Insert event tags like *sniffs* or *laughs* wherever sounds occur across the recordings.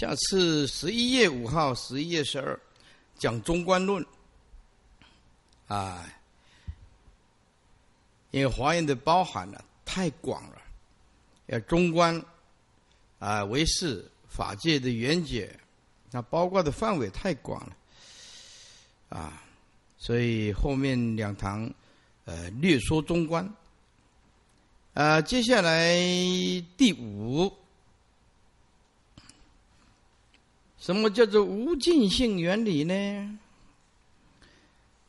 下次十一月五号、十一月十二讲中观论啊，因为华严的包含呢太广了，要中观啊为是法界的缘解，那包括的范围太广了啊，所以后面两堂呃略说中观啊，接下来第五。什么叫做无尽性原理呢？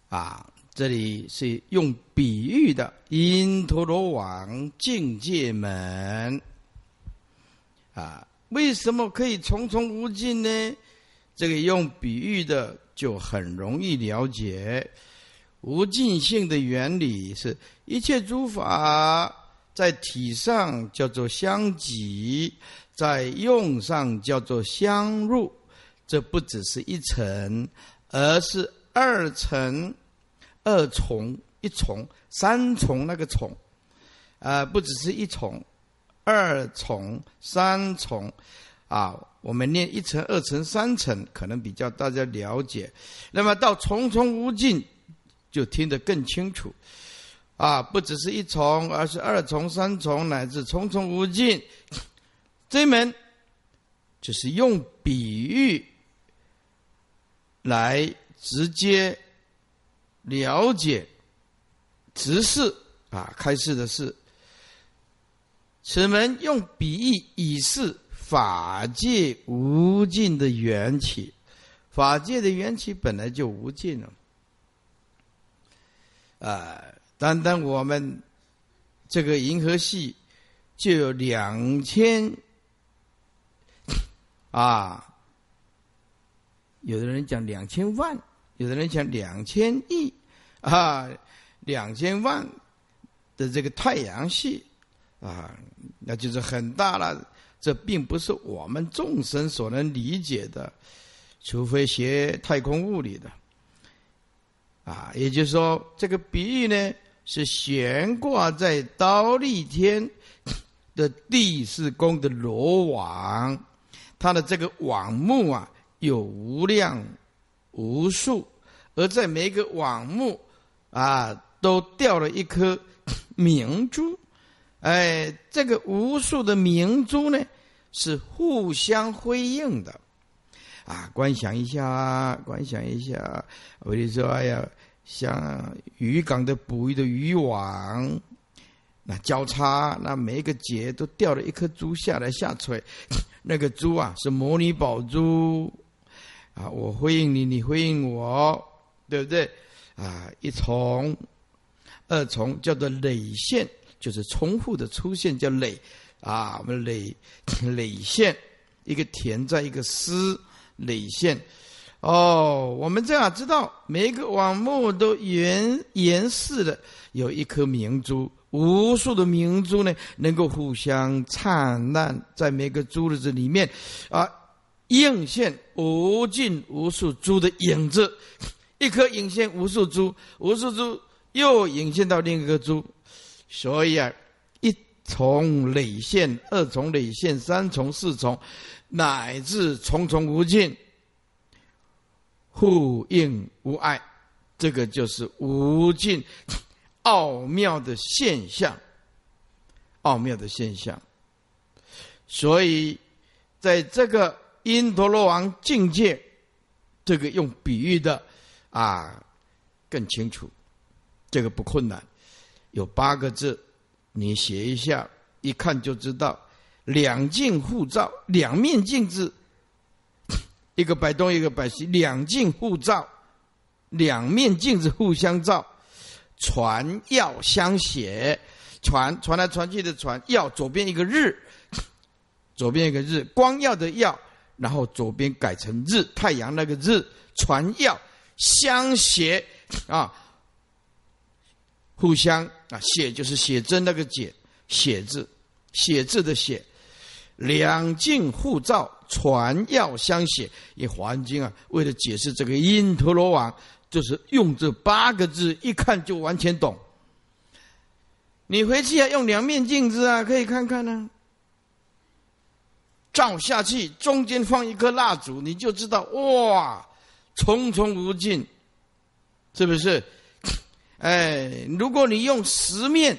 啊，这里是用比喻的因陀罗网境界门。啊，为什么可以重重无尽呢？这个用比喻的就很容易了解。无尽性的原理是一切诸法在体上叫做相即，在用上叫做相入。这不只是一层，而是二层、二重、一重、三重那个重，啊，不只是一重、二重、三重，啊，我们念一层、二层、三层，可能比较大家了解。那么到重重无尽，就听得更清楚，啊，不只是一重，而是二重、三重，乃至重重无尽。这门就是用比喻。来直接了解直视啊，开示的是此门用比喻以示法界无尽的缘起，法界的缘起本来就无尽了啊！单单我们这个银河系就有两千啊。有的人讲两千万，有的人讲两千亿，啊，两千万的这个太阳系，啊，那就是很大了。这并不是我们众生所能理解的，除非学太空物理的，啊，也就是说，这个比喻呢是悬挂在刀立天的第四宫的罗网，它的这个网目啊。有无量无数，而在每一个网目啊，都掉了一颗明珠。哎，这个无数的明珠呢，是互相辉映的。啊，观想一下，观想一下。我就说，哎呀，像渔港的捕鱼的渔网，那交叉，那每一个节都掉了一颗珠下来下垂，那个珠啊，是摩尼宝珠。啊，我回应你，你回应我，对不对？啊，一重、二重叫做累线，就是重复的出现叫累。啊，我们累累线，一个田在一个丝累线。哦，我们这样知道，每一个网目都严严似的有一颗明珠，无数的明珠呢，能够互相灿烂在每个珠子里面啊。映现无尽无数珠的影子，*laughs* 一颗影现无数珠，无数珠又影现到另一个珠，所以啊，一重累现，二重累现，三重四重，乃至重重无尽，互应无碍，这个就是无尽奥妙的现象，奥妙的现象。所以在这个。因陀罗王境界，这个用比喻的啊更清楚，这个不困难，有八个字，你写一下，一看就知道。两镜互照，两面镜子，一个摆东，一个摆西，两镜互照，两面镜子互相照，传要相写，传传 *laughs* 来传去的传要，左边一个日，*laughs* 左边一个日，光耀的耀。然后左边改成日太阳那个日传耀相写啊，互相啊写就是写真那个解写字写字的写，两镜互照传耀相写。以环境啊，为了解释这个因陀罗网，就是用这八个字，一看就完全懂。你回去要用两面镜子啊，可以看看呢。照下去，中间放一颗蜡烛，你就知道哇，重重无尽，是不是？*laughs* 哎，如果你用十面、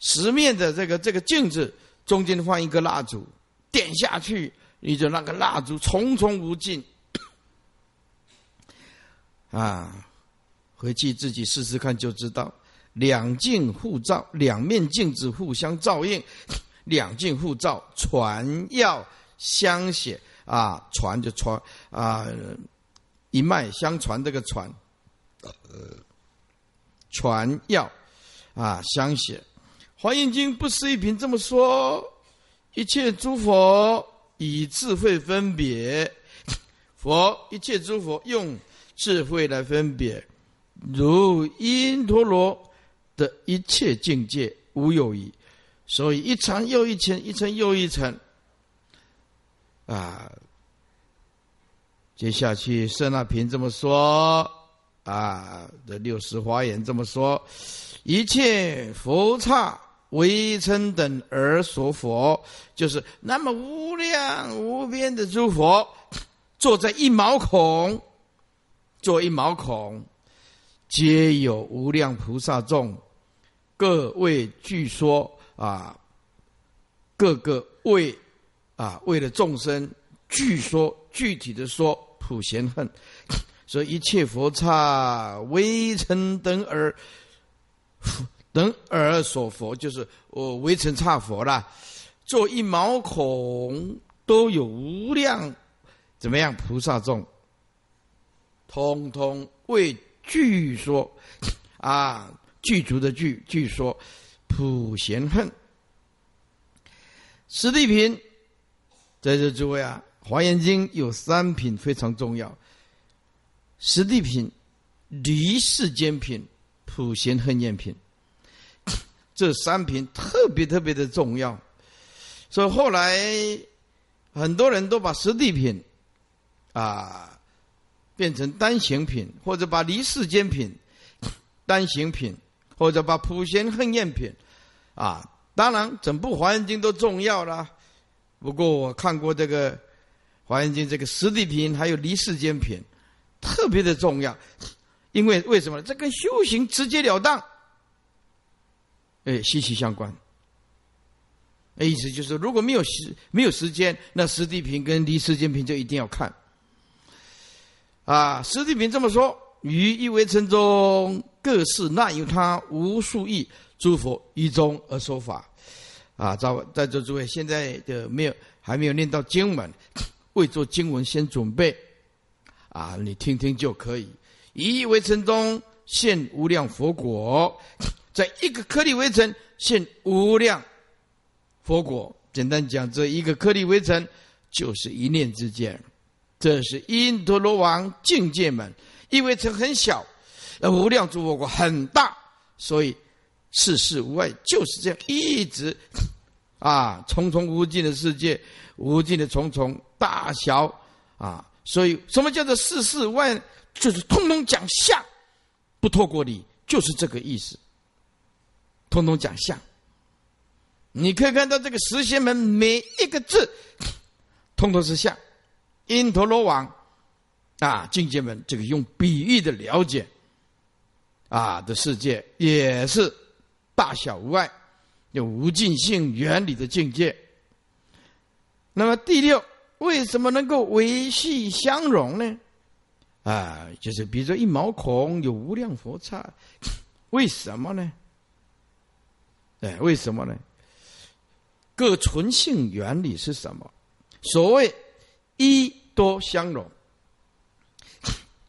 十面的这个这个镜子，中间放一个蜡烛，点下去，你就那个蜡烛重重无尽。*coughs* 啊，回去自己试试看就知道。两镜互照，两面镜子互相照应，两镜互照，传要相写啊，传就传啊，一脉相传这个传，呃。传要啊，相写《华严经》不思一品这么说：一切诸佛以智慧分别，佛一切诸佛用智慧来分别，如因陀罗的一切境界无有异。所以一层又一层，一层又一层啊。接下去舍那平这么说。啊，这六十华严这么说：一切佛刹微尘等而所佛，就是那么无量无边的诸佛，坐在一毛孔，坐一毛孔，皆有无量菩萨众，各位据说啊，各个为啊，为了众生具说具体的说普贤恨。*laughs* 说一切佛刹微尘等而 *laughs* 等而所佛，就是我微尘刹佛啦。做一毛孔都有无量怎么样菩萨众，通通为具说 *laughs* 啊具足的具具说普贤恨。十地品，在这诸位啊，《华严经》有三品非常重要。实地品、离世间品、普贤恨厌品，*coughs* 这三品特别特别的重要。所以后来很多人都把实地品啊变成单行品，或者把离世间品单行品，或者把普贤恨厌品啊。当然，整部华严经都重要了。不过我看过这个华严经，这个实地品还有离世间品。特别的重要，因为为什么？这跟修行直截了当，哎，息息相关。那意思就是，如果没有时没有时间，那实地品跟离世间品就一定要看。啊，实地品这么说：于一微尘中，各是那有他无数亿诸佛一中而说法。啊，在在座诸位，现在的没有还没有念到经文，*coughs* 未做经文先准备。啊，你听听就可以。一亿微尘中现无量佛果，*coughs* 在一个颗粒微尘现无量佛果。简单讲，这一个颗粒微尘就是一念之间。这是因陀罗王境界门，一微尘很小，而无量诸佛果很大，所以世事无碍，就是这样一直啊，重重无尽的世界，无尽的重重大小啊。所以，什么叫做世事万？就是通通讲相，不透过理，就是这个意思。通通讲相，你可以看到这个十仙门每一个字，通通是相。因陀罗王啊，境界门这个用比喻的了解啊的世界，也是大小无碍，有无尽性原理的境界。那么第六。为什么能够维系相融呢？啊，就是比如说一毛孔有无量佛刹，*laughs* 为什么呢？哎，为什么呢？各存性原理是什么？所谓一多相融，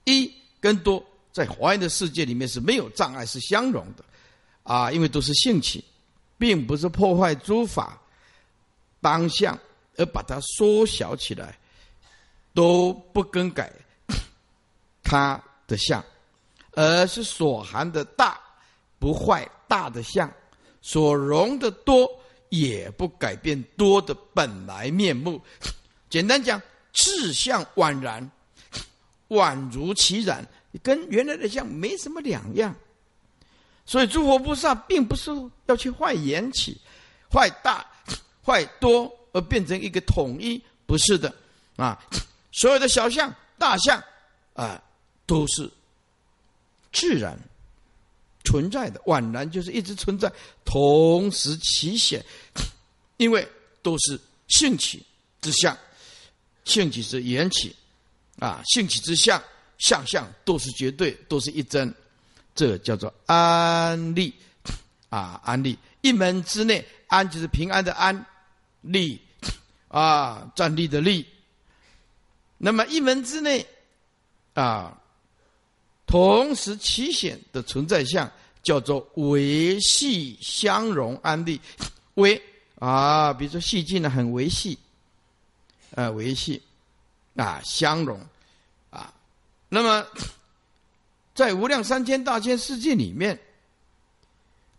一跟多在华严的世界里面是没有障碍，是相融的啊，因为都是性起，并不是破坏诸法当相。而把它缩小起来，都不更改它的相，而是所含的大不坏大的相，所容的多也不改变多的本来面目。简单讲，志相宛然，宛如其然，跟原来的相没什么两样。所以诸佛菩萨并不是要去坏缘起、坏大、坏多。而变成一个统一，不是的啊！所有的小象、大象啊，都是自然存在的，宛然就是一直存在，同时起显，因为都是性起之相，性起是缘起啊，性起之相，相相都是绝对，都是一真，这叫做安利啊，安利一门之内，安就是平安的安。利啊，站立的立。那么一门之内啊，同时起显的存在相叫做维系相融安利。维啊，比如说细菌呢，很维系，啊，维系啊，相融啊。那么在无量三千大千世界里面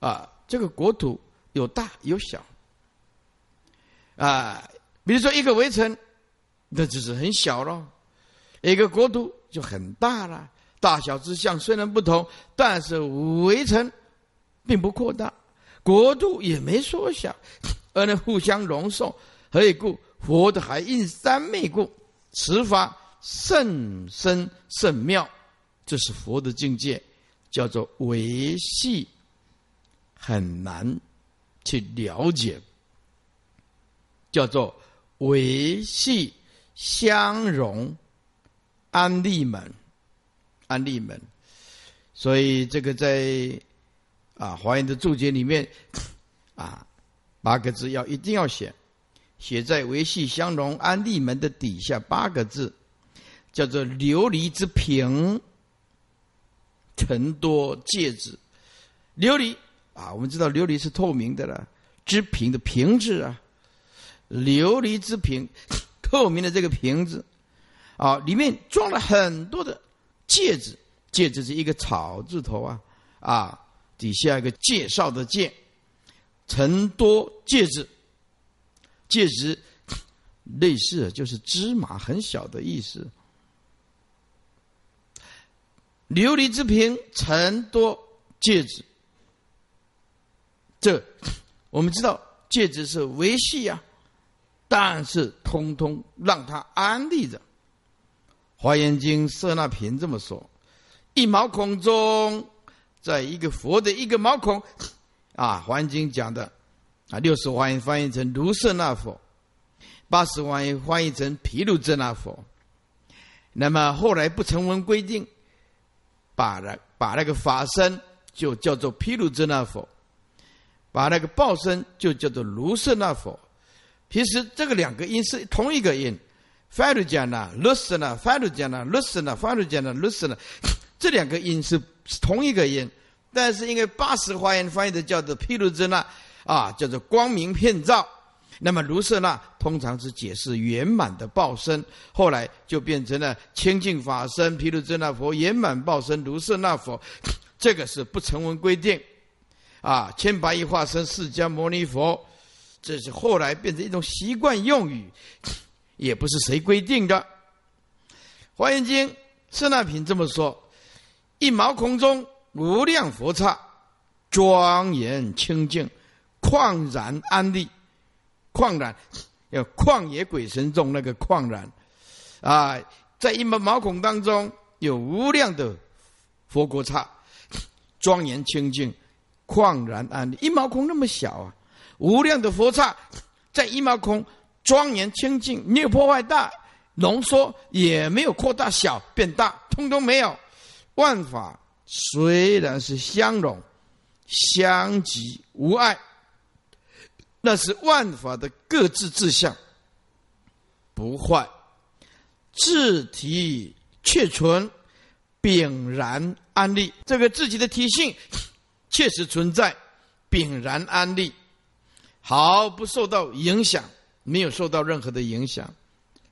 啊，这个国土有大有小。啊，比如说一个围城，那就是很小了；一个国土就很大了。大小之相虽然不同，但是围城并不扩大，国度也没缩小，而能互相容受。何以故？佛的海印三昧故，此法甚深甚妙。这是佛的境界，叫做维系，很难去了解。叫做维系相融安利门，安利门。所以这个在啊华严的注解里面啊八个字要一定要写，写在维系相融安利门的底下八个字，叫做琉璃之瓶，成多戒指。琉璃啊，我们知道琉璃是透明的了，之瓶的瓶子啊。琉璃之瓶，*laughs* 透明的这个瓶子，啊，里面装了很多的戒指，戒指是一个草字头啊，啊，底下一个介绍的介，成多戒指，戒 *laughs* 指类似就是芝麻很小的意思。琉璃之瓶，成多戒指，这我们知道戒指是维系呀。但是，通通让他安立着。《华严经》色那瓶这么说：一毛孔中，在一个佛的一个毛孔，啊，《华严经》讲的啊，六十华严翻译成如舍那佛，八十华严翻译成毗卢遮那佛。那么后来不成文规定，把那把那个法身就叫做毗卢遮那佛，把那个报身就叫做卢舍那佛。其实这个两个音是同一个音 f a r u j a n a listen，faruja，listen，faruja，listen，这两个音是同一个音，但是因为八十华严翻译的叫做毗卢遮那啊，叫做光明遍照，那么卢舍那通常是解释圆满的报身，后来就变成了清净法身毗卢遮那佛圆满报身卢舍那佛，*sniffs* 这个是不成文规定啊，千百亿化身释迦牟尼佛。这是后来变成一种习惯用语，*sniffs* 也不是谁规定的。《华严经》舍那品这么说：一毛孔中无量佛刹，庄严清净，旷然安立。旷然，要旷野鬼神中那个旷然啊，在一毛毛孔当中有无量的佛国刹，庄严清净，旷然安立。一毛孔那么小啊！无量的佛刹在一毛孔庄严清净，没有破坏大浓缩，也没有扩大小变大，通通没有。万法虽然是相融相即无碍，那是万法的各自自相不坏，自体确存，炳然安立。这个自己的体性确实存在，炳然安立。毫不受到影响，没有受到任何的影响。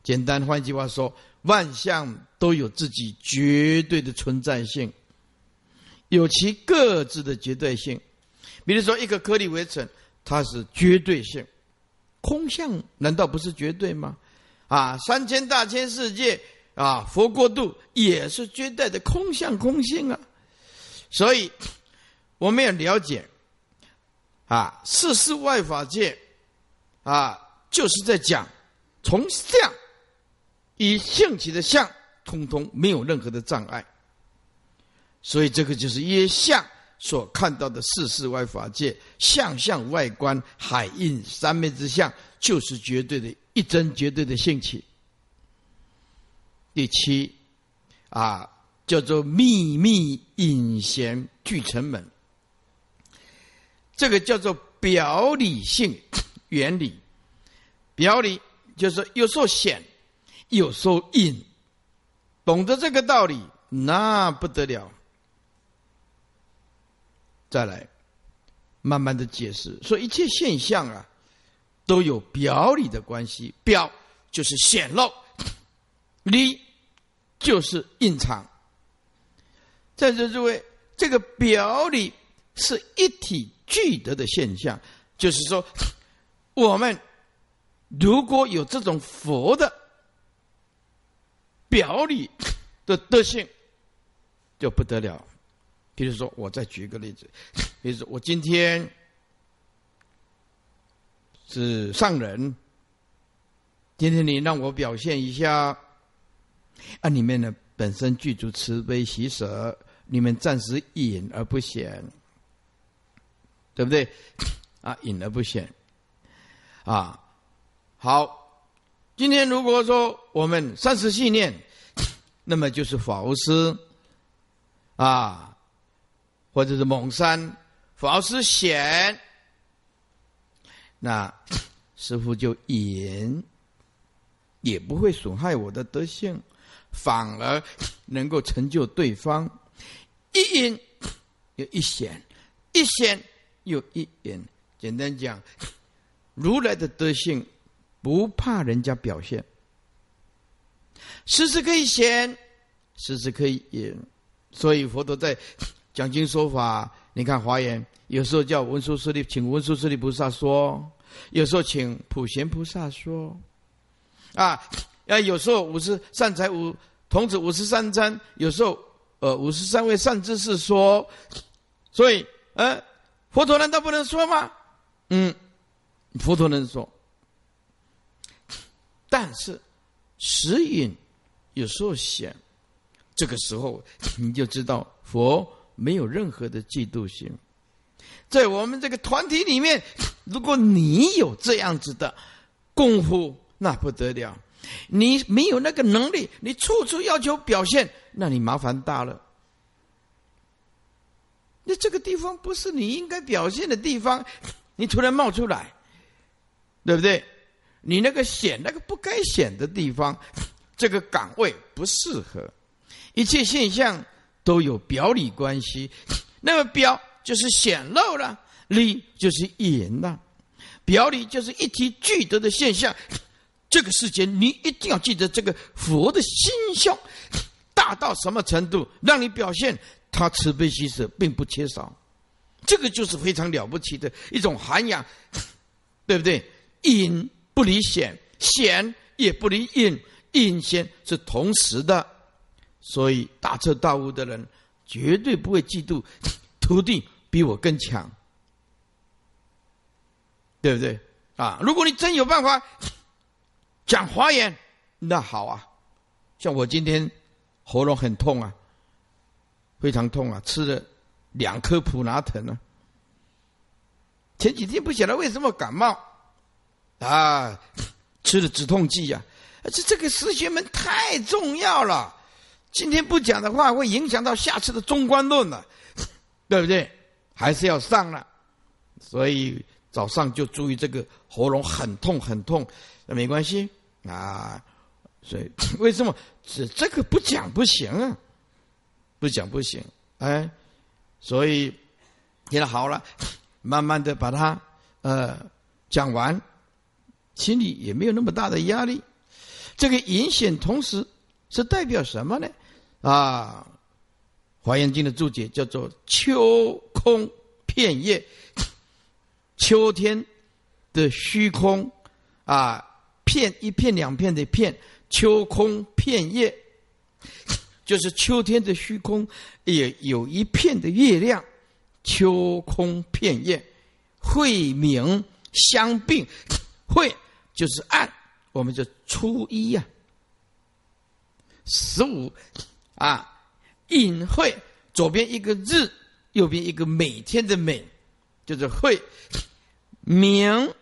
简单换一句话说，万象都有自己绝对的存在性，有其各自的绝对性。比如说，一个颗粒为尘，它是绝对性；空相难道不是绝对吗？啊，三千大千世界啊，佛国度也是绝对的空相空性啊。所以，我们要了解。啊，世事外法界，啊，就是在讲从相以兴起的相，通通没有任何的障碍。所以这个就是耶相所看到的四世外法界相相外观海印三昧之相，就是绝对的一真绝对的兴起。第七啊，叫做秘密隐显具成门，这个叫做表里性原理。表里就是有时候显，有时候隐，懂得这个道理，那不得了。再来，慢慢的解释，说一切现象啊，都有表里的关系。表就是显露，里就是隐藏。在座诸位，这个表里是一体具德的现象，就是说，我们如果有这种佛的表里的德性，就不得了。比如说，我再举一个例子，*laughs* 比如说，我今天是上人，今天你让我表现一下，啊，里面呢本身具足慈悲喜舍，你们暂时隐而不显，对不对？*coughs* 啊，隐而不显，啊，好，今天如果说我们三十信念，*coughs* 那么就是法无师，啊。或者是蒙山，法师显，那师傅就隐，也不会损害我的德性，反而能够成就对方。一隐又一显，一显又一隐。简单讲，如来的德性不怕人家表现，时时可以显，时时可以隐。所以佛陀在。讲经说法，你看华严有时候叫文殊师利，请文殊师利菩萨说；有时候请普贤菩萨说。啊，啊，有时候五十善财五童子五十三参，有时候呃五十三位善知识说。所以，呃，佛陀难道不能说吗？嗯，佛陀能说，但是时隐有时候显，这个时候你就知道佛。没有任何的嫉妒心，在我们这个团体里面，*laughs* 如果你有这样子的功夫，那不得了。你没有那个能力，你处处要求表现，那你麻烦大了。那这个地方不是你应该表现的地方，*laughs* 你突然冒出来，对不对？你那个显那个不该显的地方，*laughs* 这个岗位不适合，一切现象。都有表里关系，*laughs* 那么表就是显露了，里就是隐了，表里就是一体具德的现象。这个世间你一定要记得，这个佛的心胸大到什么程度，让你表现他慈悲喜舍并不缺少，这个就是非常了不起的一种涵养，对不对？隐不离显，显也不离隐，隐显是同时的。所以大彻大悟的人绝对不会嫉妒 *laughs* 徒弟比我更强，对不对？啊，如果你真有办法 *laughs* 讲华言，那好啊。像我今天喉咙很痛啊，非常痛啊，吃了两颗普拿疼啊。前几天不晓得为什么感冒啊，*laughs* 吃了止痛剂呀。这这个师学们太重要了。今天不讲的话，会影响到下次的中观论了，*laughs* 对不对？还是要上了，所以早上就注意这个喉咙很痛很痛，那没关系啊。所以 *laughs* 为什么这这个不讲不行啊？不讲不行，哎，所以现在好了，慢慢的把它呃讲完，心里也没有那么大的压力。这个隐显同时是代表什么呢？啊，《华严经》的注解叫做“秋空片叶”，秋天的虚空啊，片一片两片的片，秋空片叶，就是秋天的虚空也有一片的月亮，秋空片叶，慧明相并，晦就是暗，我们就初一呀。十五啊，隐晦，左边一个日，右边一个每天的每，就是会明，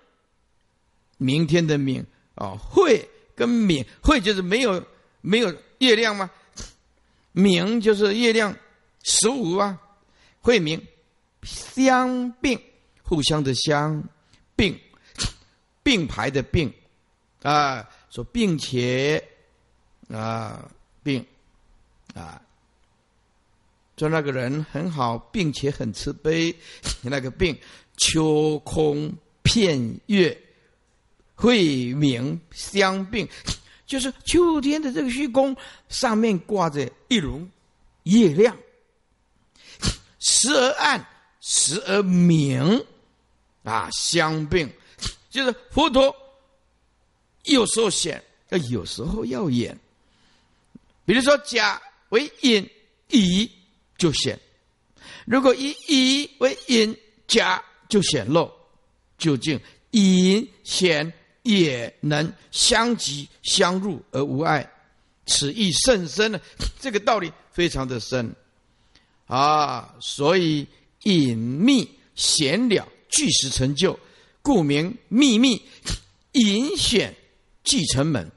明天的明啊，会跟明会就是没有没有月亮吗？明就是月亮十五啊，会明相并，互相的相并，并排的并啊，说并且。啊，并啊，说那个人很好，并且很慈悲。*laughs* 那个病，秋空片月，晦明相并，就是秋天的这个虚空上面挂着一轮月亮，时而暗，时而明，啊，相并，就是佛陀有时候显，有时候要演。比如说，甲为隐，乙就显；如果以乙为隐，甲就显露。究竟隐显也能相即相入而无碍，此意甚深呢。这个道理非常的深啊！所以隐秘显了，具实成就，故名秘密。隐显即成门，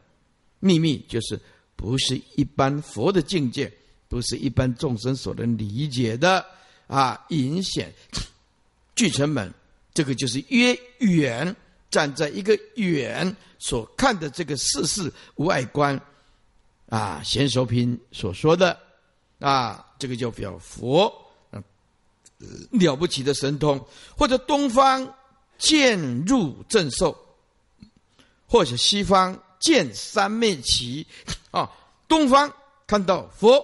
秘密就是。不是一般佛的境界，不是一般众生所能理解的啊！隐显 *coughs* 聚成门，这个就是约远站在一个远所看的这个世事无碍观啊。贤首品所说的啊，这个叫表佛了不起的神通，或者东方渐入正受，或者西方。见三昧起啊，东方看到佛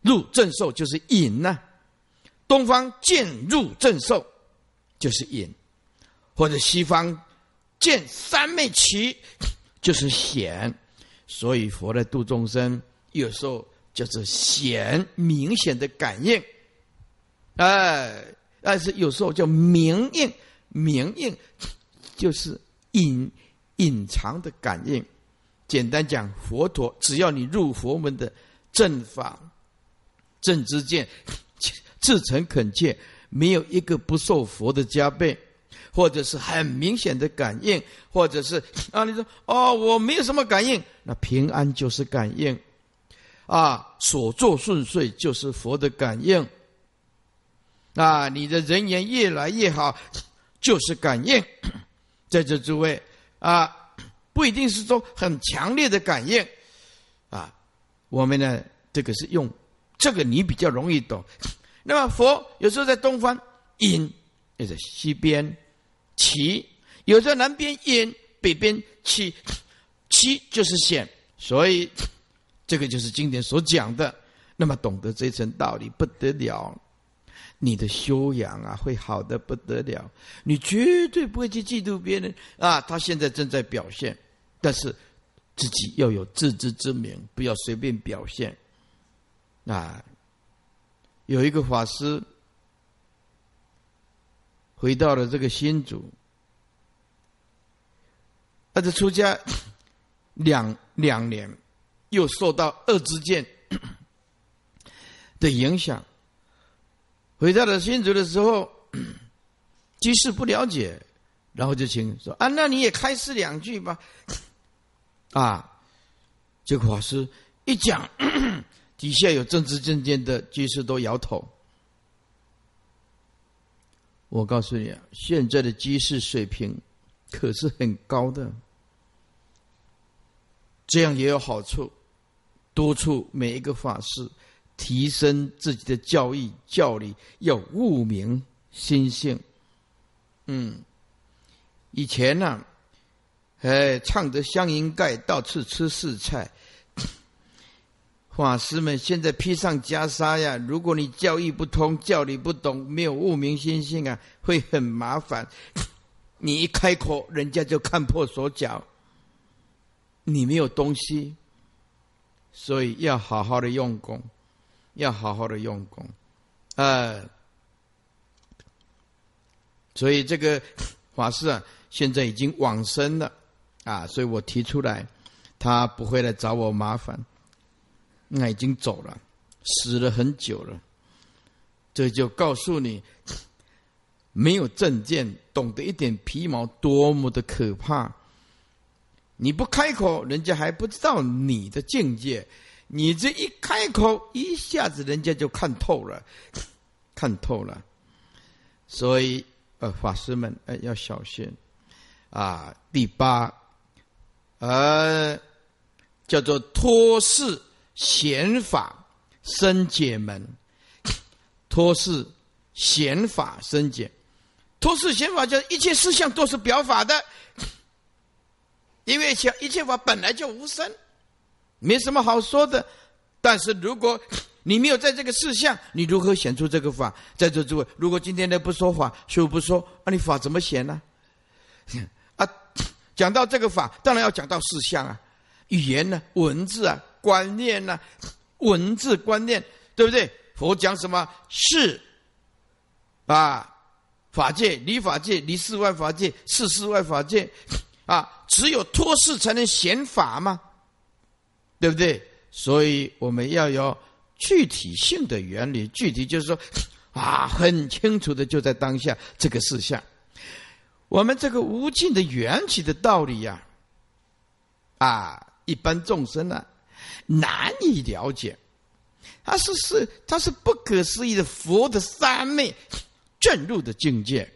入正受就是隐呐，东方见入正受就是隐，或者西方见三昧起就是显，所以佛的度众生有时候就是显明显的感应，哎，但是有时候叫明应，明应就是隐。隐藏的感应，简单讲，佛陀只要你入佛门的正法、正知见，*laughs* 至诚恳切，没有一个不受佛的加倍，或者是很明显的感应，或者是 *coughs* 啊，你说哦，我没有什么感应，那平安就是感应，啊，所作顺遂就是佛的感应，啊，你的人缘越来越好，就是感应，*coughs* 在这诸位。啊，不一定是说很强烈的感应，啊，我们呢，这个是用这个你比较容易懂。那么佛有时候在东方隐，也在西边起，有时候南边隐，北边起，起就是显，所以这个就是经典所讲的。那么懂得这层道理不得了。你的修养啊，会好的不得了。你绝对不会去嫉妒别人啊。他现在正在表现，但是自己要有自知之明，不要随便表现。啊，有一个法师回到了这个新主，他的出家 *coughs* 两两年，又受到恶之见的影响。回到了新竹的时候，*coughs* 居士不了解，然后就请说：“啊，那你也开示两句吧。*coughs* ”啊，结果法师一讲，*coughs* 底下有政治证件的居士都摇头。我告诉你啊，现在的居士水平可是很高的，这样也有好处，督促每一个法师。提升自己的教义教理，要悟明心性。嗯，以前呢，哎，唱着香烟盖，到处吃四菜。*coughs* 法师们现在披上袈裟呀，如果你教义不通，教理不懂，没有悟明心性啊，会很麻烦。*coughs* 你一开口，人家就看破手脚，你没有东西，所以要好好的用功。要好好的用功，呃，所以这个法师啊，现在已经往生了啊，所以我提出来，他不会来找我麻烦。那已经走了，死了很久了。这就告诉你，没有证件，懂得一点皮毛，多么的可怕！你不开口，人家还不知道你的境界；你这一开口，一下子人家就看透了，看透了。所以，呃，法师们，呃，要小心啊！第八，呃，叫做托事显法生解门，托事显法生解，托事显法叫一切事项都是表法的。因为想一切法本来就无声，没什么好说的。但是如果 *laughs* 你没有在这个事项，你如何显出这个法？在座诸位，如果今天的不说法，师父不说，那你法怎么显呢？*laughs* 啊，讲到这个法，当然要讲到事项啊，语言呢，文字啊，观念呢，文字观念，对不对？佛讲什么？是啊，法界离法界离世外法界是世外法界。啊，只有脱事才能显法嘛，对不对？所以我们要有具体性的原理，具体就是说，*sniffs* 啊，很清楚的就在当下这个事项。我们这个无尽的缘起的道理呀，啊，一般众生呢难以了解，它是是它是不可思议的佛的三昧 *sniffs* 证入的境界，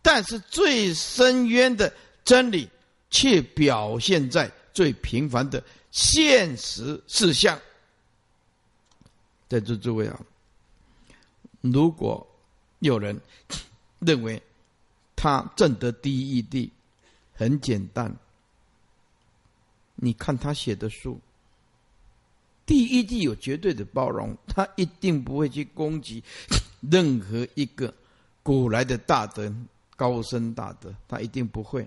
但是最深渊的。真理却表现在最平凡的现实事项。在座诸位啊，如果有人认为他证得第一义谛很简单，你看他写的书，第一谛有绝对的包容，他一定不会去攻击 *coughs* 任何一个古来的大德、高深大德，他一定不会。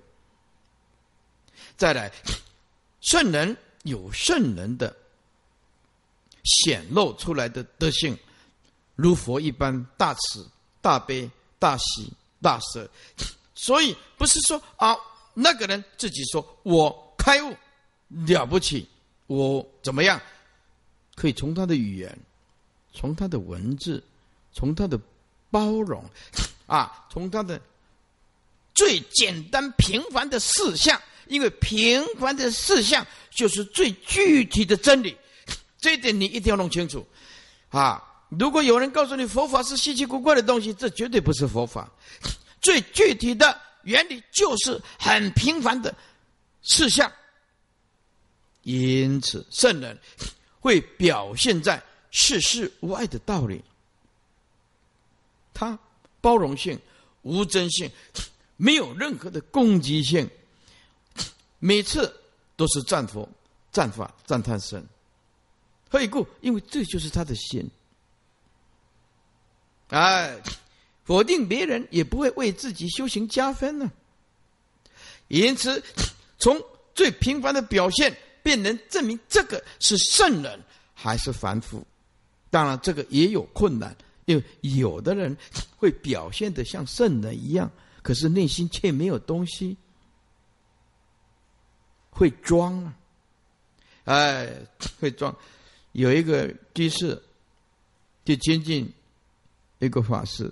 再来，圣人有圣人的显露出来的德性，如佛一般大慈、大悲、大喜、大舍。所以不是说啊，那个人自己说我开悟了不起，我怎么样？可以从他的语言，从他的文字，从他的包容 *laughs* 啊，从他的最简单平凡的事项。因为平凡的事项就是最具体的真理，*laughs* 这一点你一定要弄清楚，啊！如果有人告诉你佛法是稀奇古怪的东西，这绝对不是佛法。*laughs* 最具体的原理就是很平凡的事项，因此圣人 *laughs* 会表现在世事无碍的道理，他包容性、无真性，没有任何的攻击性。每次都是赞佛、赞法、赞叹神，何以故？因为这就是他的心。哎，否定别人也不会为自己修行加分呢。因此，从最平凡的表现，便能证明这个是圣人还是凡夫。当然，这个也有困难，因为有的人会表现的像圣人一样，可是内心却没有东西。会装啊，哎，*laughs* 会装。有一个居士就接近一个法师，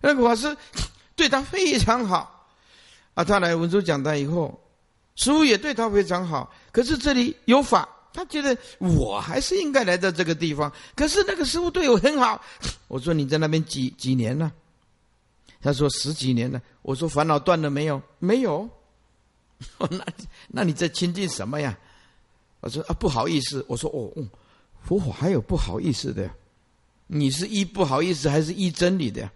那个法师 *laughs* 对他非常好啊。他来文殊讲坛以后，师傅也对他非常好。可是这里有法，他觉得我还是应该来到这个地方。可是那个师傅对我很好。*laughs* 我说你在那边几几年了？他说十几年了。我说烦恼断了没有？没有。*laughs* 那那你在亲近什么呀？我说啊，不好意思。我说哦，佛法还有不好意思的，你是依不好意思还是依真理的呀？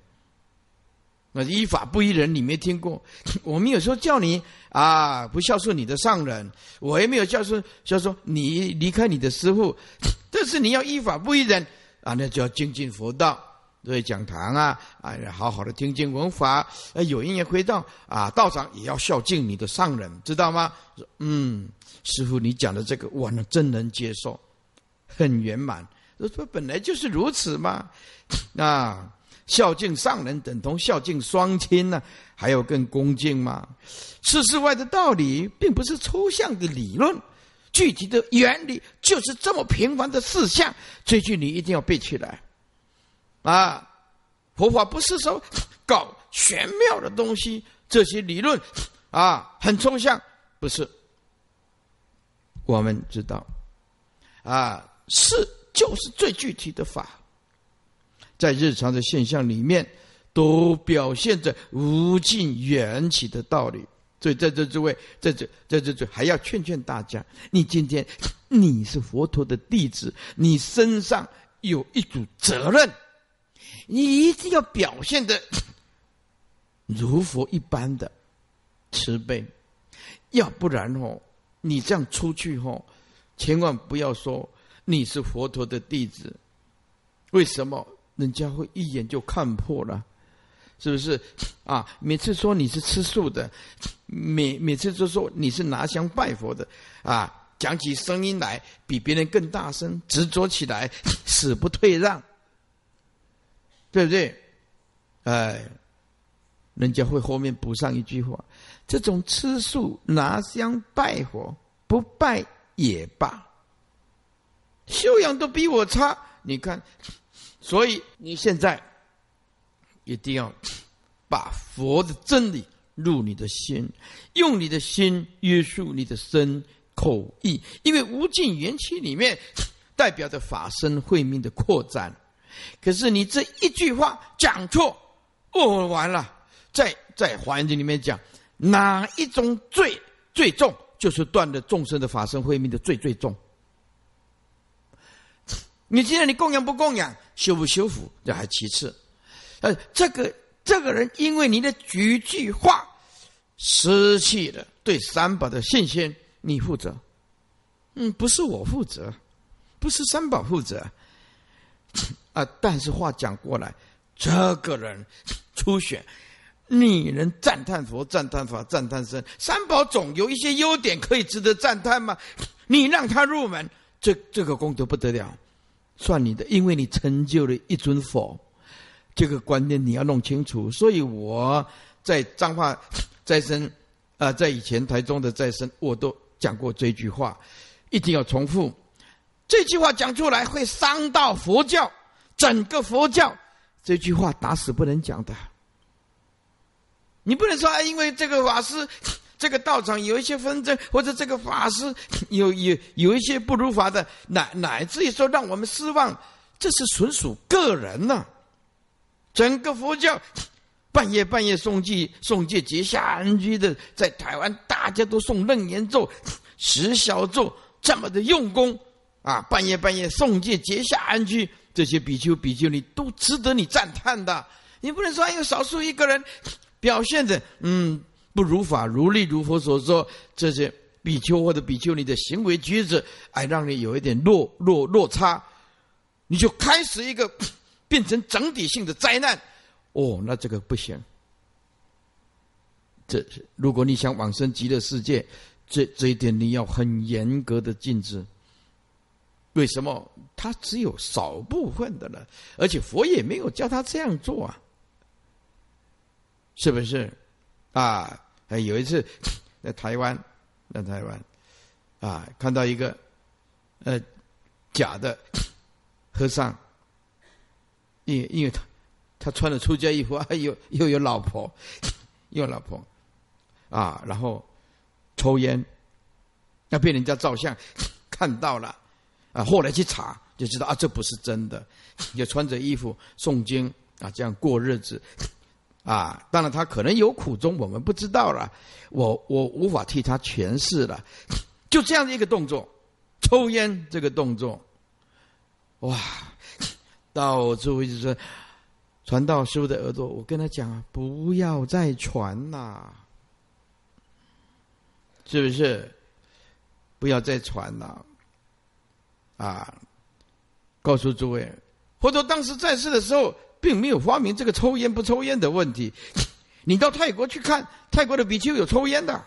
那依法不依人，你没听过？*laughs* 我们有时候叫你啊，不孝顺你的上人，我也没有孝顺，就说你离开你的师傅，*laughs* 但是你要依法不依人啊，那就要精进佛道。对讲堂啊，啊，好好的听经闻法，呃，有因缘回到啊，道长也要孝敬你的上人，知道吗？嗯，师傅，你讲的这个，我呢真能接受，很圆满。说本来就是如此嘛，啊，孝敬上人等同孝敬双亲呢，还有更恭敬吗？世事外的道理，并不是抽象的理论，具体的原理就是这么平凡的事项。这句你一定要背起来啊！佛法不是说搞玄妙的东西，这些理论啊很抽象，不是。我们知道啊，是就是最具体的法。在日常的现象里面，都表现着无尽缘起的道理。所以在这诸位，在这在这这还要劝劝大家：你今天你是佛陀的弟子，你身上有一组责任，你一定要表现的 *sniffs* 如佛一般的慈悲，要不然哦，你这样出去哦，千万不要说你是佛陀的弟子，为什么？人家会一眼就看破了，是不是？啊，每次说你是吃素的，每每次都说你是拿香拜佛的，啊，讲起声音来比别人更大声，执着起来死不退让，对不对？哎，人家会后面补上一句话：这种吃素拿香拜佛，不拜也罢，修养都比我差，你看。所以你现在一定要把佛的真理入你的心，用你的心约束你的身口意，因为无尽缘起里面代表着法身慧命的扩展。可是你这一句话讲错，哦，完了！在在环境里面讲哪一种罪最重，就是断了众生的法身慧命的罪最重。你既然你供养不供养，修不修福，这还其次。呃，这个这个人因为你的几句话，失去了对三宝的信心，你负责。嗯，不是我负责，不是三宝负责。啊，但是话讲过来，这个人初选，你能赞叹佛、赞叹法、赞叹僧，三宝总有一些优点可以值得赞叹吗？你让他入门，这这个功德不得了。算你的，因为你成就了一尊佛，这个观念你要弄清楚。所以我在彰化再生，啊，在以前台中的再生，我都讲过这句话，一定要重复。这句话讲出来会伤到佛教，整个佛教这句话打死不能讲的。你不能说啊，因为这个法师。这个道场有一些纷争，或者这个法师 *laughs* 有有有一些不如法的，乃乃至于说让我们失望，这是纯属个人呐。整个佛教半夜半夜诵记诵戒结下安居的，在台湾大家都诵楞严咒、十小咒，这么的用功啊！半夜半夜诵戒结下安居，这些比丘比丘尼都值得你赞叹的。你不能说有少数一个人表现的嗯。不如法如理如佛所说，这些比丘或者比丘尼的行为举止，哎，让你有一点落落落差，你就开始一个变成整体性的灾难。哦，那这个不行。这如果你想往生极乐世界，这这一点你要很严格的禁止。为什么？他只有少部分的呢，而且佛也没有叫他这样做啊，是不是？啊？有一次 *laughs* 在台湾，在台湾，啊，看到一个呃假的 *coughs* 和尚，因因为他他穿了出家衣服，还有又有老婆，*coughs* 又有老婆，啊，然后抽烟，要被人家照相 *coughs* 看到了，啊，后来去查就知道啊，这不是真的，*laughs* 就穿着衣服诵经啊，这样过日子。啊，当然他可能有苦衷，我们不知道了。我我无法替他诠释了。*laughs* 就这样的一个动作，抽烟这个动作，哇，到处为止说传到师傅的耳朵，我跟他讲啊，不要再传啦，是不是？不要再传了，啊告诉诸位，或者当时在世的时候。并没有发明这个抽烟不抽烟的问题。*laughs* 你到泰国去看，泰国的比丘有抽烟的，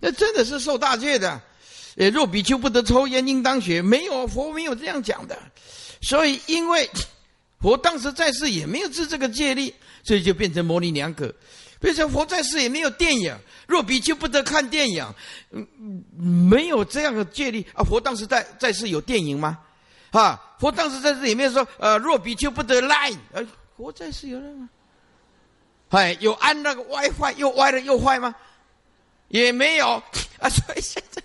那真的是受大戒的。呃，若比丘不得抽烟，应当学。没有佛没有这样讲的。所以，因为 *coughs* 佛当时在世也没有治这个戒律，所以就变成模棱两可。变成佛在世也没有电影，若比丘不得看电影，嗯，没有这样的戒律啊。佛当时在在世有电影吗？啊，佛当时在世也没有说，呃，若比丘不得赖，呃，佛在世有人吗？哎，有安那个 WiFi 又歪了又坏吗？也没有啊。所以现在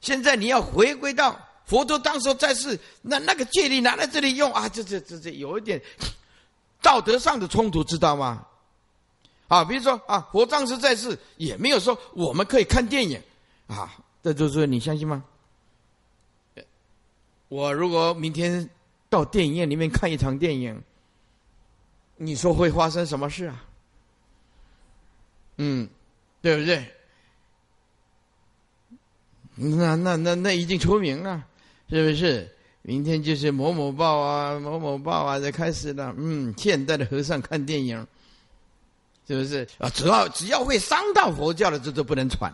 现在你要回归到佛陀当时在世，那那个戒律拿来这里用啊，这这这这有一点道德上的冲突，知道吗？啊，比如说啊，佛当时在世也没有说我们可以看电影，啊，这就是你相信吗？我如果明天到电影院里面看一场电影，你说会发生什么事啊？嗯，对不对？那那那那已经出名了，是不是？明天就是某某报啊，某某报啊，就开始了。嗯，现代的和尚看电影。是不是啊？只要只要会伤到佛教的，这都不能传。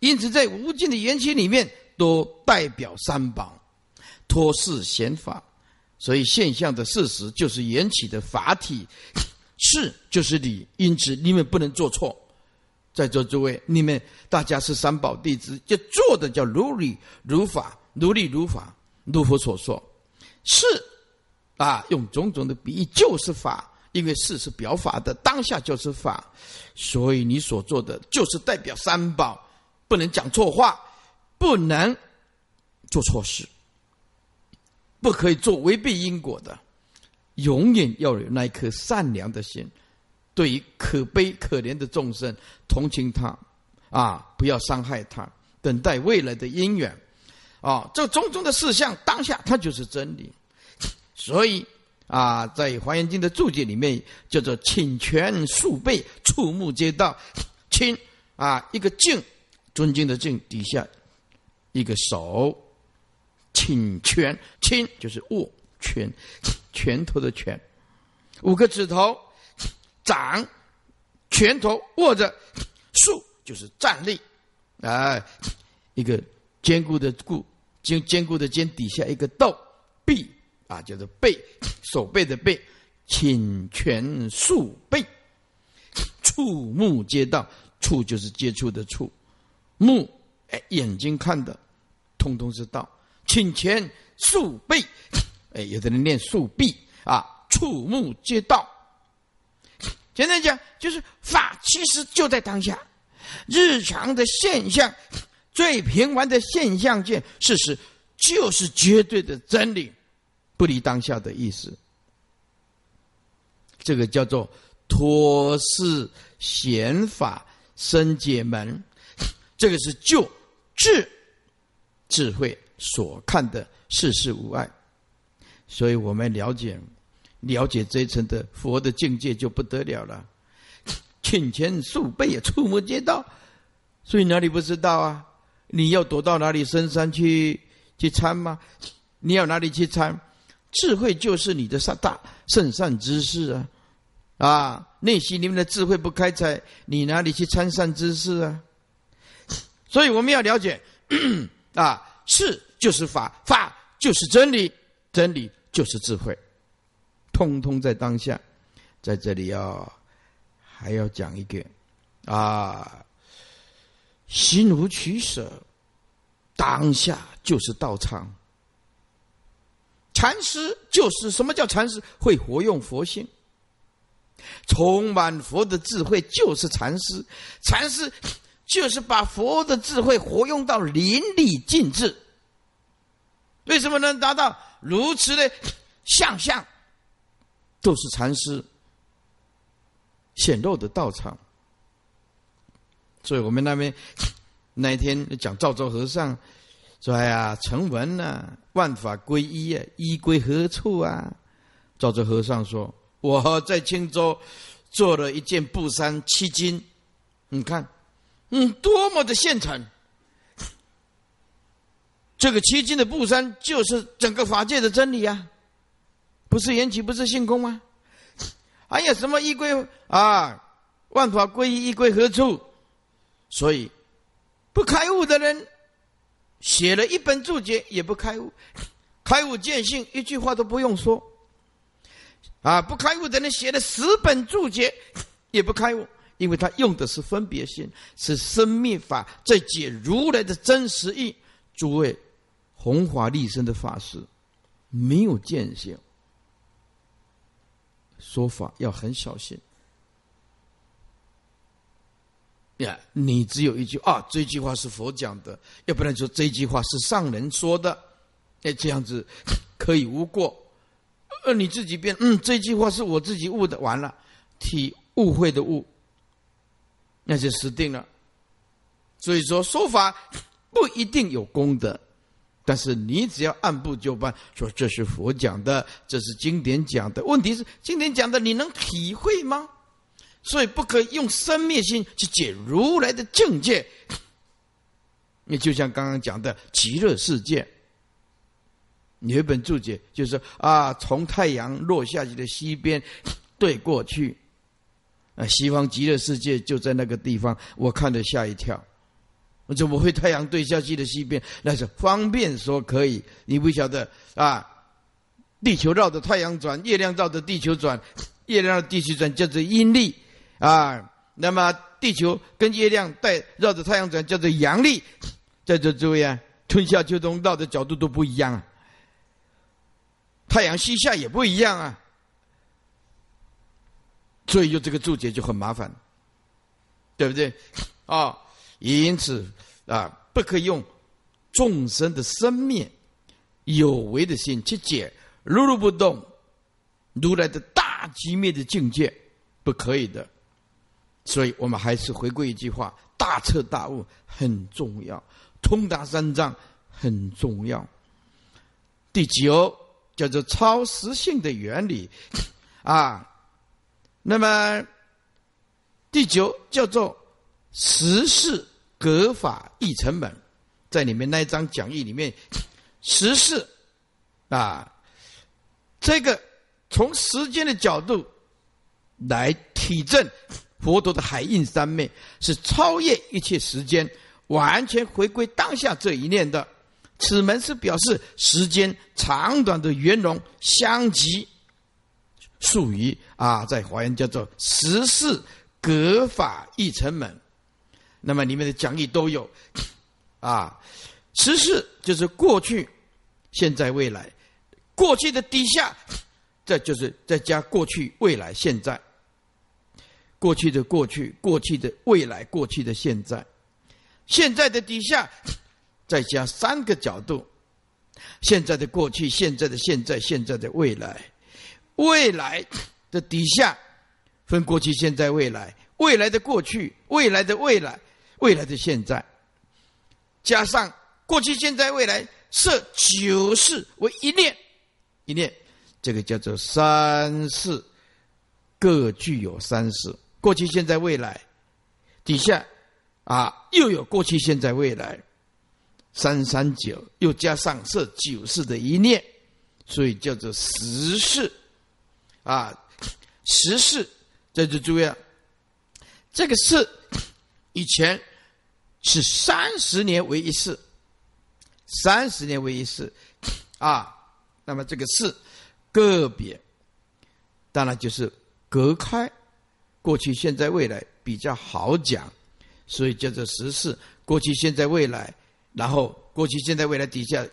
因此，在无尽的缘起里面，都代表三宝，托事显法。所以，现象的事实就是缘起的法体，是就是理。因此，你们不能做错。在座诸位，你们大家是三宝弟子，就做的叫如理如法，如理如法，如佛所说。是啊，用种种的比喻，就是法。因为事是表法的，当下就是法，所以你所做的就是代表三宝，不能讲错话，不能做错事，不可以做违背因果的，永远要有那一颗善良的心，对于可悲可怜的众生同情他，啊，不要伤害他，等待未来的因缘，啊，这种种的事项当下它就是真理，所以。啊，在《华严经》的注解里面叫做“请权数倍，触目皆道”。请啊，一个敬，尊敬的敬底下一个手，请权，亲就是握拳，拳头的拳，五个指头掌，拳头握着，竖就是站立，啊，一个坚固的固，坚坚固的坚底下一个斗，臂。啊，叫做背，手背的背，请全竖背，触目皆到，触就是接触的触，目哎眼睛看的，通通是道，请全竖背，哎有的人念竖臂啊，触目皆到。简单讲，就是法其实就在当下，日常的现象，最平凡的现象界，事实就是绝对的真理。不离当下的意思，这个叫做托事显法生解门，*laughs* 这个是就智智慧所看的世事无碍，所以我们了解了解这一层的佛的境界就不得了了，*laughs* 请前数倍也触目皆到，所以哪里不知道啊？你要躲到哪里深山去去参吗？你要哪里去参？智慧就是你的善大圣善之事啊，啊，内心里面的智慧不开采，你哪里去参善之事啊？所以我们要了解，*clears throat* 啊，是就是法，法就是真理，真理就是智慧，通通在当下。在这里要还要讲一个，啊，心无取舍，当下就是道场。禅师就是什么叫禅师？会活用佛性，充满佛的智慧，就是禅师。禅师 *sniffs* 就是把佛的智慧活用到淋漓尽致。为什么能达到如此的相像？都是禅师显露的道场。所以我们那边 *sniffs* 那一天讲赵州和尚。说呀，成文呢，万法归一啊，一归何处啊？赵州和尚说：“我在青州做了一件布衫七斤，你看，嗯，多么的现成。这个七斤的布衫就是整个法界的真理啊，不是缘起，不是性空吗？还有什么一归啊？万法归一，一归何处？所以不开悟的人。”写了一本注解也不开悟，*laughs* 开悟见性一句话都不用说。啊，不开悟的人写了十本注解，也不开悟，因为他用的是分别心，是生灭法在解如来的真实意。诸位，弘法立身的法师，没有见性，说法要很小心。呀，你只有一句啊，这句话是佛讲的，要不然说这句话是上人说的，哎，这样子 *laughs* 可以无过。呃，你自己变，嗯，这句话是我自己悟的，完了，体误会的误，那就死定了。所以说，说法 *laughs* 不一定有功德，但是你只要按部就班，说这是佛讲的，这是经典讲的。问题是，经典讲的你能体会吗？所以不可以用生灭心去解如来的境界。*laughs* 你就像刚刚讲的极乐世界。有一本注解，就是啊，从太阳落下去的西边 *laughs* 对过去，啊，西方极乐世界就在那个地方。我看得吓一跳，我怎么会太阳对下去的西边？那是方便说可以，你不晓得啊？地球绕着太阳转，月亮绕着地球转，*laughs* 月亮绕地球转叫做阴历啊。那么地球跟月亮带绕着太阳转叫做阳历，在这诸位啊，春夏秋冬绕的角度都不一样啊。太阳西下也不一样啊，所以就这个注解就很麻烦，对不对？啊，因此啊，不可以用众生的生灭有为的心去解如如不动如来的大机灭的境界，不可以的。所以我们还是回归一句话：大彻大悟很重要，通达三藏很重要。第九。叫做超实性的原理，*coughs* 啊，那么第九叫做实事格法义成本，在里面那一章讲义里面，*coughs* 实事啊，这个从时间的角度来体证佛陀的海印三昧，是超越一切时间，完全回归当下这一念的。此门是表示时间长短的圆融相即，术语啊，在华严叫做十四格法一成门。那么里面的讲义都有啊，十四就是过去、现在、未来。过去的底下，这就是再加过去、未来、现在。过去的过去，过去的未来，过去的现在，现在的底下。*sniffs* 再加三个角度：现在的过去、现在的现在、现在的未来。未来 *sniffs* 的底下分过去、现在、未来；未来的过去、未来的未来、未来的现在，加上过去、现在、未来，设九世为一念，一念，这个叫做三世，各具有三世。过去、现在、未来底下啊，又有过去、现在、未来。三三九，又加上这九世的一念，所以叫做十世啊。十世在这注意，这个世以前是三十年为一世，三十年为一世啊。那么这个世个别，当然就是隔开过去、现在、未来比较好讲，所以叫做十世。过去、现在、未来。然后过去、现在、未来底下，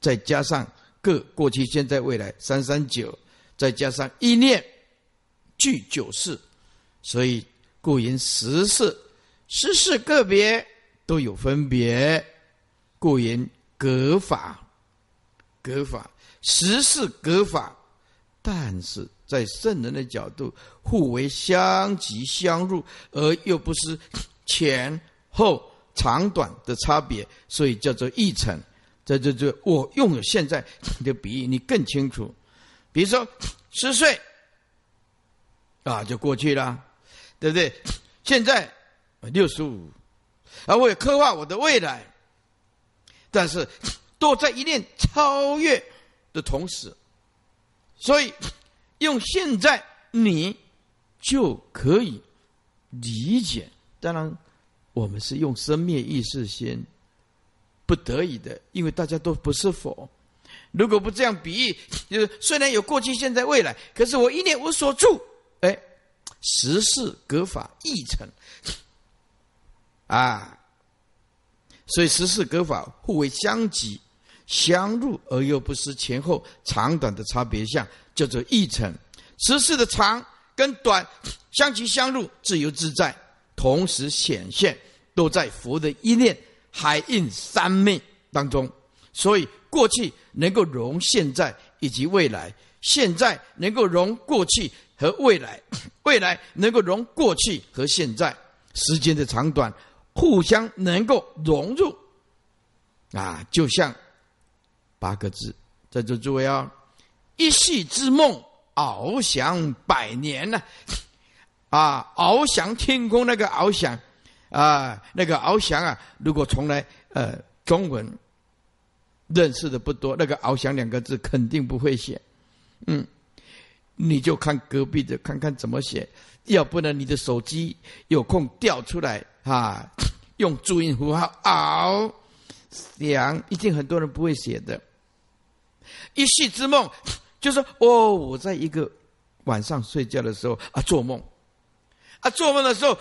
再加上各过去、现在、未来三三九，再加上一念，具九世，所以故言十世，十世个别都有分别，故言格法，格法十世格法，但是在圣人的角度，互为相即相入，而又不失前后。长短的差别，所以叫做一成。这这这，我用了现在的比喻，你更清楚。比如说十岁啊，就过去了，对不对？现在六十五，而我也刻画我的未来，但是都在一念超越的同时，所以用现在你就可以理解。当然。我们是用生灭意识心，不得已的，因为大家都不是佛，如果不这样比喻，就是虽然有过去、现在、未来，可是我一念无所住，哎，时事格法亦成啊。所以时事格法互为相即、相入，而又不失前后长短的差别相，叫做异成。时事的长跟短相即相入，自由自在，同时显现，都在佛的一念海印三昧当中。所以过去能够容现在以及未来，现在能够容过去和未来，*coughs* 未来能够容过去和现在，时间的长短。互相能够融入，啊，就像八个字，在座诸位啊，一夕之梦，翱翔百年呢，啊，翱翔天空那个翱翔，啊，那个翱翔啊，如果从来呃中文认识的不多，那个翱翔两个字肯定不会写，嗯，你就看隔壁的看看怎么写，要不然你的手机有空调出来。啊，用注音符号“翱翔”，一定很多人不会写的。一夕之梦，就是哦，我在一个晚上睡觉的时候啊，做梦啊，做梦的时候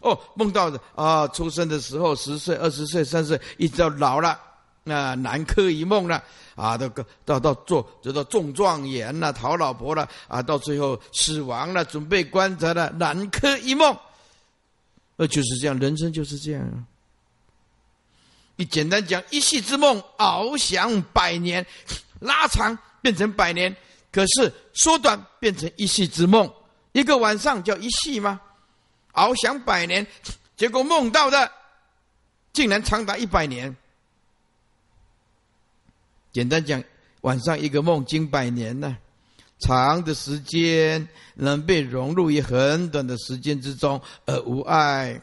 哦，梦到的啊，出生的时候十岁、二十岁、三十岁，一直到老了，那南柯一梦了啊，到到到做，直到中状元了，讨老婆了啊，到最后死亡了，准备棺材了，南柯一梦。那就是这样，人生就是这样。你简单讲，一夕之梦，翱翔百年，拉长变成百年，可是缩短变成一夕之梦。一个晚上叫一夕吗？翱翔百年，*laughs* 结果梦到的竟然长达一百年。简单讲，晚上一个梦经百年呢。长的时间能被融入于很短的时间之中而无碍，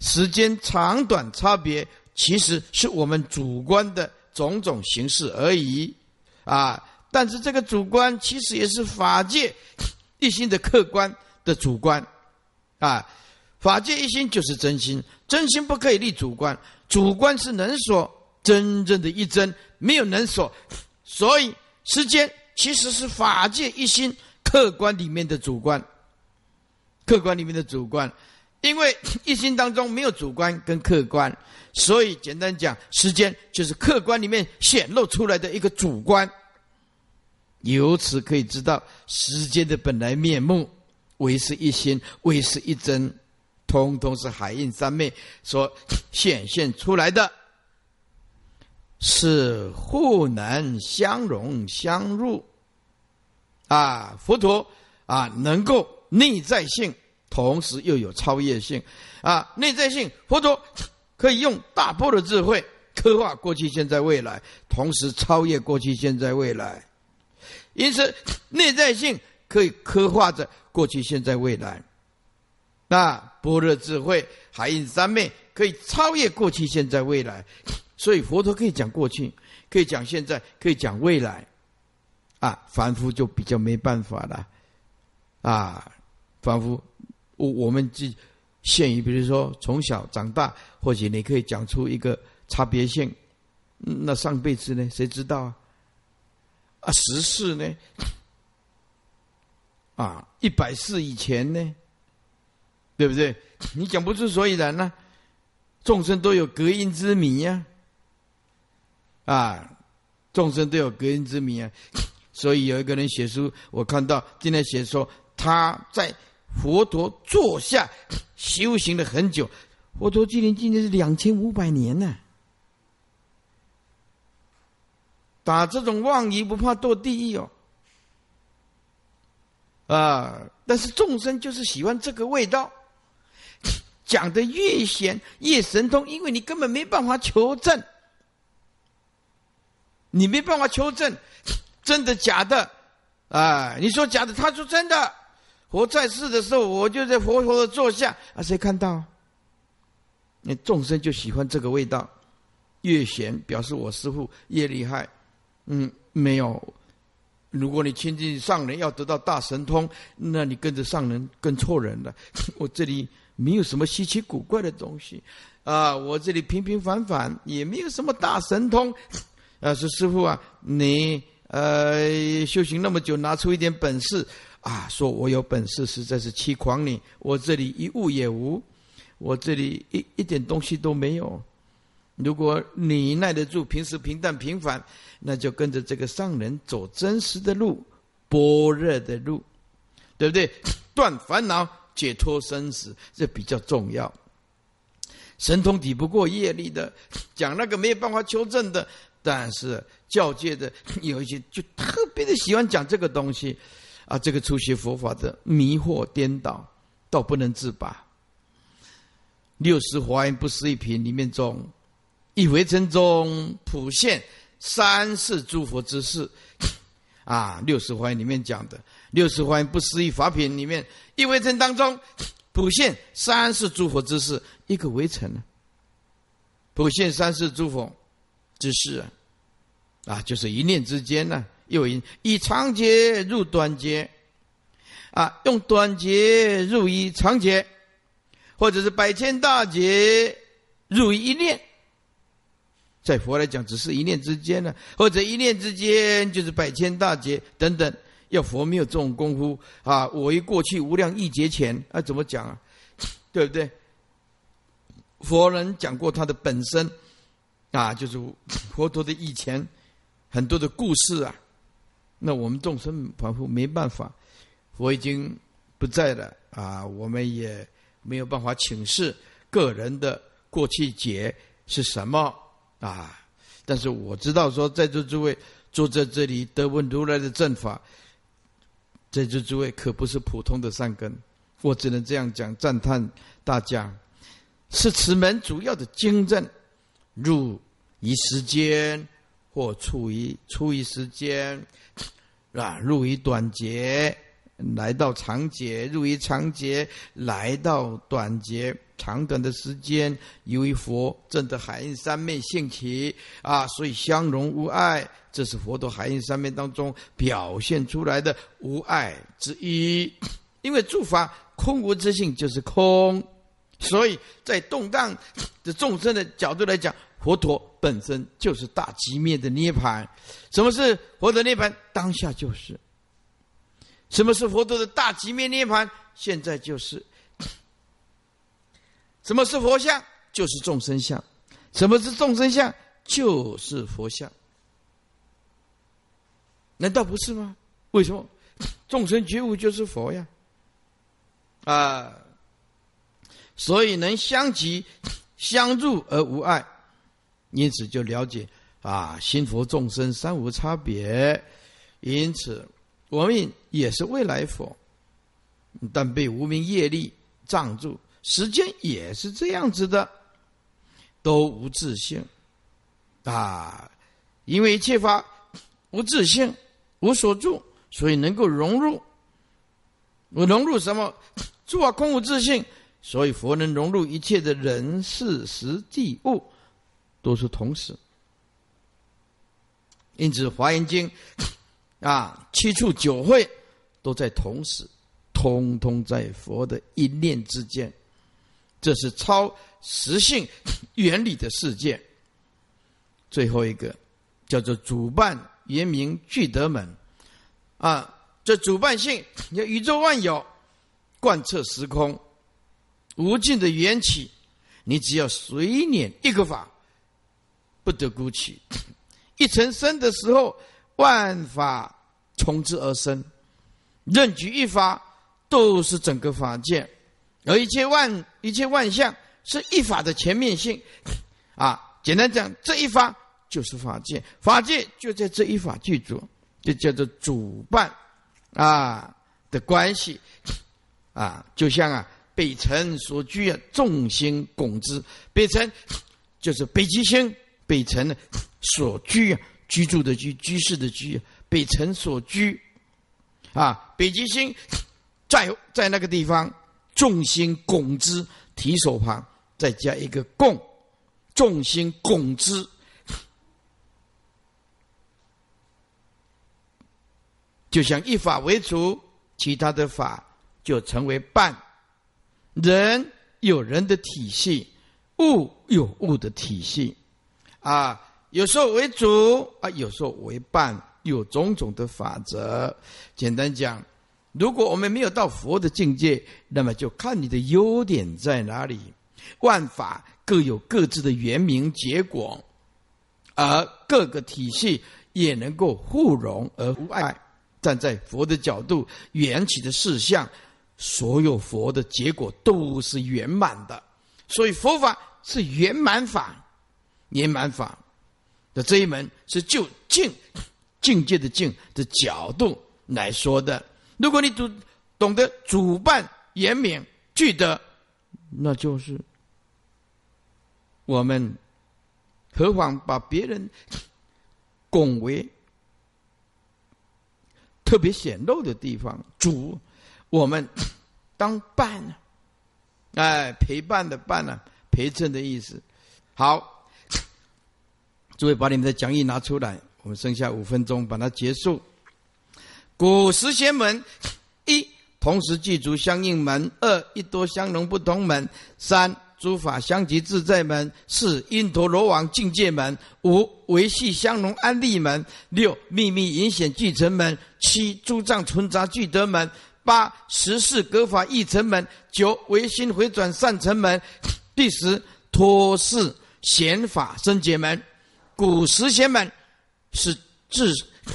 时间长短差别其实是我们主观的种种形式而已，啊！但是这个主观其实也是法界 *coughs* 一心的客观的主观，啊！法界一心就是真心，真心不可以立主观，主观是能所真正的一真，没有能所，所以时间。其实是法界一心客观里面的主观，客观里面的主观，因为 *coughs* 一心当中没有主观跟客观，所以简单讲，时间就是客观里面显露出来的一个主观。由此可以知道，时间的本来面目，为是一心，为是一真，通通是海印三昧所显现出来的。是互能相融相入，啊，佛陀啊，能够内在性，同时又有超越性，啊，内在性，佛陀可以用大波的智慧刻画过去、现在、未来，同时超越过去、现在、未来，因此内在性可以刻画着过去、现在、未来，那般若智慧海印三昧可以超越过去、现在、未来。所以佛陀可以讲过去，可以讲现在，可以讲未来，啊，凡夫就比较没办法了，啊，凡夫，我我们就限于，比如说从小长大，或许你可以讲出一个差别性，那上辈子呢？谁知道啊？啊，十世呢？啊，一百世以前呢？对不对？你讲不出所以然呢？众生都有隔音之谜呀。啊，众生都有隔音之谜啊，所以有一个人写书，我看到今天写说他在佛陀座下修行了很久，佛陀今年今年是两千五百年呢。打这种妄语不怕堕地狱哦，啊！但是众生就是喜欢这个味道，*laughs* 讲的越玄越神通，因为你根本没办法求证。你没办法求证，真的假的？啊，你说假的，他说真的。佛在世的时候，我就在佛陀的座下，啊，谁看到？那众生就喜欢这个味道，越玄表示我师父越厉害。嗯，没有。如果你亲近上人要得到大神通，那你跟着上人跟错人了。*laughs* 我这里没有什么稀奇古怪的东西，啊，我这里平平凡凡，也没有什么大神通。*laughs* 啊，说师傅啊，你呃修行那么久，拿出一点本事啊，说我有本事，实在是欺狂你。我这里一物也无，我这里一一点东西都没有。如果你耐得住平时平淡平凡，那就跟着这个上人走真实的路，般若的路，对不对？*coughs* 断烦恼，解脱生死，这比较重要。神通抵不过业力的，*coughs* 讲那个没有办法求证的，但是教界的有一些就特别的喜欢讲这个东西，啊，这个初学佛法的迷惑颠倒，到不能自拔。六十华严不思议品里面中。一回尘中普现三世诸佛之事，*coughs* 啊，六十环里面讲的。六十环不思议法品里面，一回尘当中 *coughs* 普现三世诸佛之事，一个围城呢，普现三世诸佛之事啊，啊，就是一念之间呢，又以以长劫入短劫，啊，用短劫入一长劫，或者是百千大劫入一念。在佛来讲，只是一念之间呢，或者一念之间就是百千大劫等等。要佛没有这种功夫啊！我一过去无量亿劫前啊，怎么讲啊？*coughs* 对不对？佛人讲过他的本身啊，就是佛陀的以前很多的故事啊。那我们众生仿佛没办法，佛已经不在了啊，我们也没有办法请示个人的过去劫是什么。啊！但是我知道，说在座诸位坐在这里得闻如来的正法，在座诸位可不是普通的善根，我只能这样讲，赞叹大家是此门主要的经证，入于时间或处于处于时间，啊，入于短节。来到长劫，入于长劫，来到短劫，长短的时间，由于佛正的海印三昧兴起啊，所以相融无碍，这是佛陀海印三昧当中表现出来的无碍之一。因为诸法空无之性就是空，所以在动荡的众生的角度来讲，佛陀本身就是大寂灭的涅盘。什么是佛的涅盘？当下就是。什么是佛陀的大极灭涅盘？现在就是。*coughs* 什么是佛像？就是众生相。什么是众生相？就是佛像。难道不是吗？为什么？*coughs* 众生觉悟就是佛呀！啊，所以能相即相入而无碍，因此就了解啊，心佛众生三无差别，因此。我们也是未来佛，但被无名业力障住，时间也是这样子的，都无自信啊！因为一切法无自信，无所住，所以能够融入。我融入什么？诸法空无自信，所以佛能融入一切的人事实地物，都是同时。因此《华严经》。啊，七处九会都在同时，通通在佛的一念之间。这是超实性原理的世界。最后一个叫做主办，原名聚德门。啊，这主办性，你宇宙万有贯彻时空，无尽的缘起，你只要随念一个法，不得孤起。一成生的时候。万法从之而生，任举一法都是整个法界，而一切万一切万象是一法的全面性。*coughs* 啊，简单讲，这一法就是法界，法界就在这一法具足，就叫做主办啊的关系。*coughs* 啊，就像啊北辰所居啊，众星拱之，北辰就是北极星，北辰呢所居啊。居住的居，居士的居，北辰所居，啊，北极星在在那个地方，众星拱之，提手旁再加一个共，众星拱之，就像一法为主，其他的法就成为伴。人有人的体系，物有物的体系，啊。有时候为主啊，有时候为伴，有种种的法则。简单讲，如果我们没有到佛的境界，那么就看你的优点在哪里。万法各有各自的原名结果，而各个体系也能够互融而无碍。站在佛的角度，缘起的事项，所有佛的结果都是圆满的。所以佛法是圆满法，圆满法的这一门是就境境界的境的角度来说的。如果你懂懂得主办严明具德，那就是我们何妨把别人拱为特别显露的地方，主我们当伴。哎，陪伴的伴呢？陪衬的意思。好，诸位把你们的讲义拿出来，我们剩下五分钟把它结束。古十贤门：一、同时具足相应门；二、一多相容不同门；三、诸法相即自在门；四、因陀罗网境界门；五、维系相容安利门；六、秘密隐显具成门；七、诸藏存杂具德门。八十四格法义成门，九唯心回转善成门，第十托事显法生解门。古时贤门是智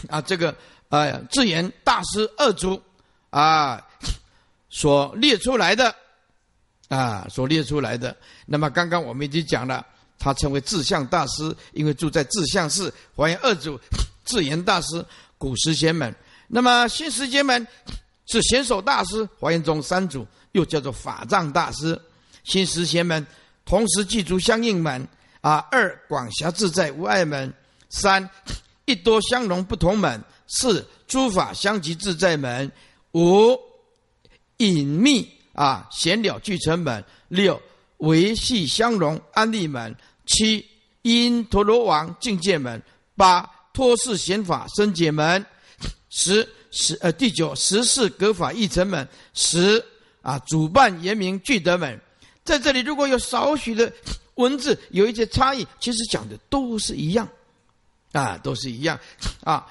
啊，这个呃智言大师二祖啊所列出来的啊所列出来的。那么刚刚我们已经讲了，他称为智相大师，因为住在智相寺。还原二祖智言大师古时贤门。那么新时贤门。是贤首大师华严宗三祖，又叫做法藏大师。新时贤门同时记住相应门啊，二广狭自在无碍门，三一多相融不同门，四诸法相即自在门，五隐秘啊显了俱成门，六维系相融安利门，七因陀罗王境界门，八托事显法生解门，十。十呃第九十四格法义成门十啊主办严明具德门，在这里如果有少许的文字有一些差异，其实讲的都是一样，啊都是一样啊。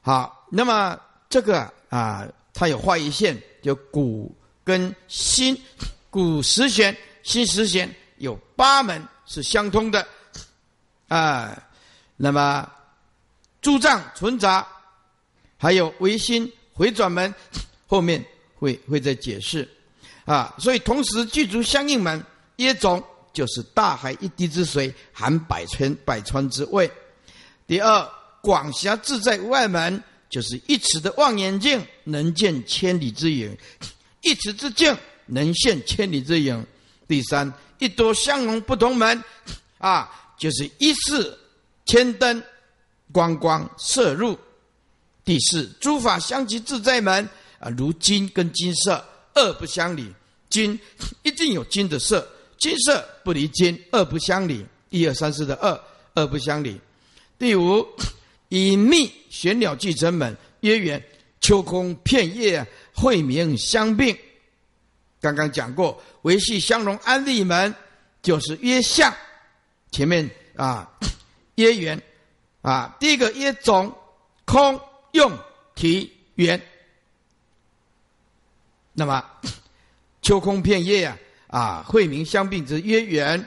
好，那么这个啊，它有画一线，就古跟新，古十弦新十弦有八门是相通的啊。那么诸藏存杂。还有唯心回转门，后面会会再解释，啊，所以同时具足相应门，耶种就是大海一滴之水，含百川百川之味。第二广狭自在外门，就是一尺的望远镜能见千里之影，一尺之镜能现千里之影。第三一多相融不同门，啊，就是一次千灯光光射入。第四，诸法相即自在门啊，如金跟金色二不相离，金一定有金的色，金色不离金，二不相离。一二三四的二，二不相离。第五，隐秘玄鸟俱成门，曰缘秋空片叶晦明相并。刚刚讲过，维系相融安利门就是约相，前面啊曰缘啊，第一个约种空。用体圆，那么秋空片叶啊啊，慧明相并之曰圆，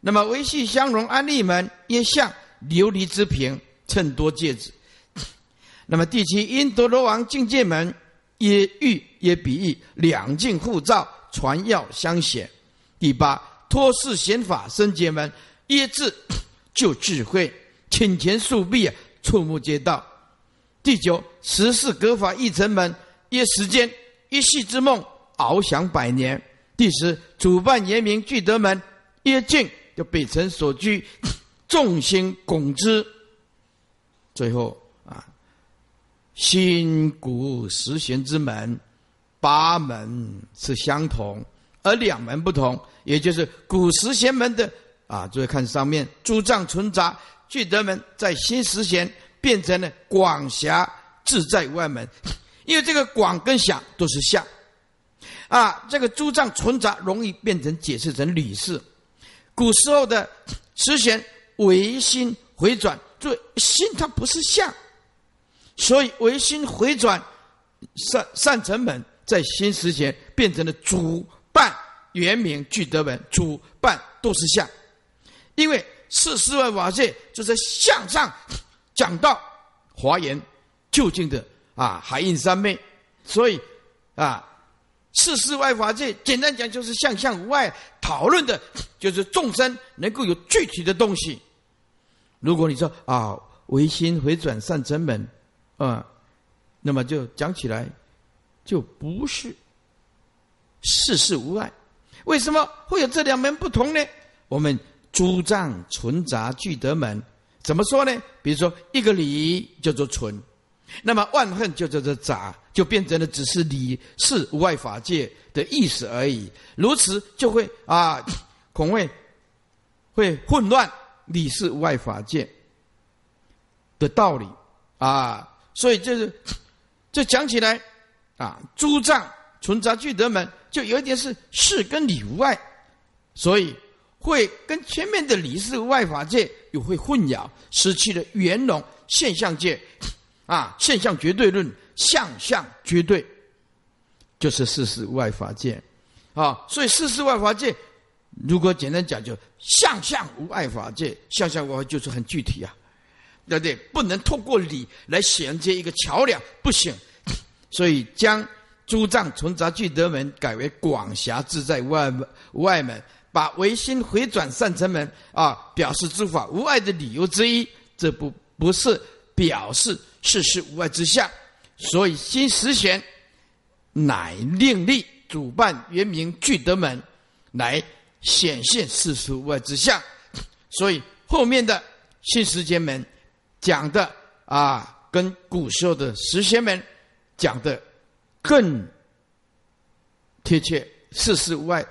那么维系相融安利门曰相，琉璃之瓶称多戒指。*coughs* 那么第七因陀罗王境界门曰玉曰比喻，两境互照，传药相显。第八托事显法生解门曰智，*coughs* 就智慧，请前数臂啊，触目皆到。第九十四格法一成门，一时间一系之梦，翱翔百年。第十主办严明聚德门，一境就北辰所居，众星拱之。最后啊，新古十贤之门，八门是相同，而两门不同，也就是古十贤门的啊，注意看上面诸藏存杂聚德门在新十贤。变成了广狭自在外门，因为这个广跟狭都是相啊，这个诸藏存杂容易变成解释成理事。古时候的十贤唯心回转，对心它不是相，所以唯心回转善善成本在心时前变成了主办原名具德门，主办都是相，因为四世万法界就在相上讲到华严究竟的啊海印三昧，所以啊。世世外法界，简单讲就是相相无碍，讨论的就是众生能够有具体的东西。如果你说啊，唯心回转善真门，啊，那么就讲起来就不是世事无碍。为什么会有这两门不同呢？我们诸藏存杂具德门怎么说呢？比如说一个理叫做存。那么万恨就叫做杂，就变成了只是理事外法界的意思而已。如此就会啊，恐会会混乱理事外法界的道理啊。所以就是这讲起来啊，诸藏存杂具德门就有一点是事跟理无碍，所以会跟前面的理事外法界又会混淆，失去了圆融现象界。啊，现象绝对论，相相绝对，就是事事外法界，啊，所以事事外法界，如果简单讲，就相相无碍法界，相相无碍就是很具体啊，对不对？不能透过理来衔接一个桥梁，不行。所以将诸藏存杂聚德门改为广狭自在无碍门，无碍门，把唯心回转善成门啊，表示诸法无碍的理由之一，这不不是表示。世事无碍之相，所以新十贤乃另立主办原名聚德门，来显现世事无碍之相。*coughs* 所以后面的新十贤门讲的啊，跟古时候的十贤门讲的更贴切。世事无碍，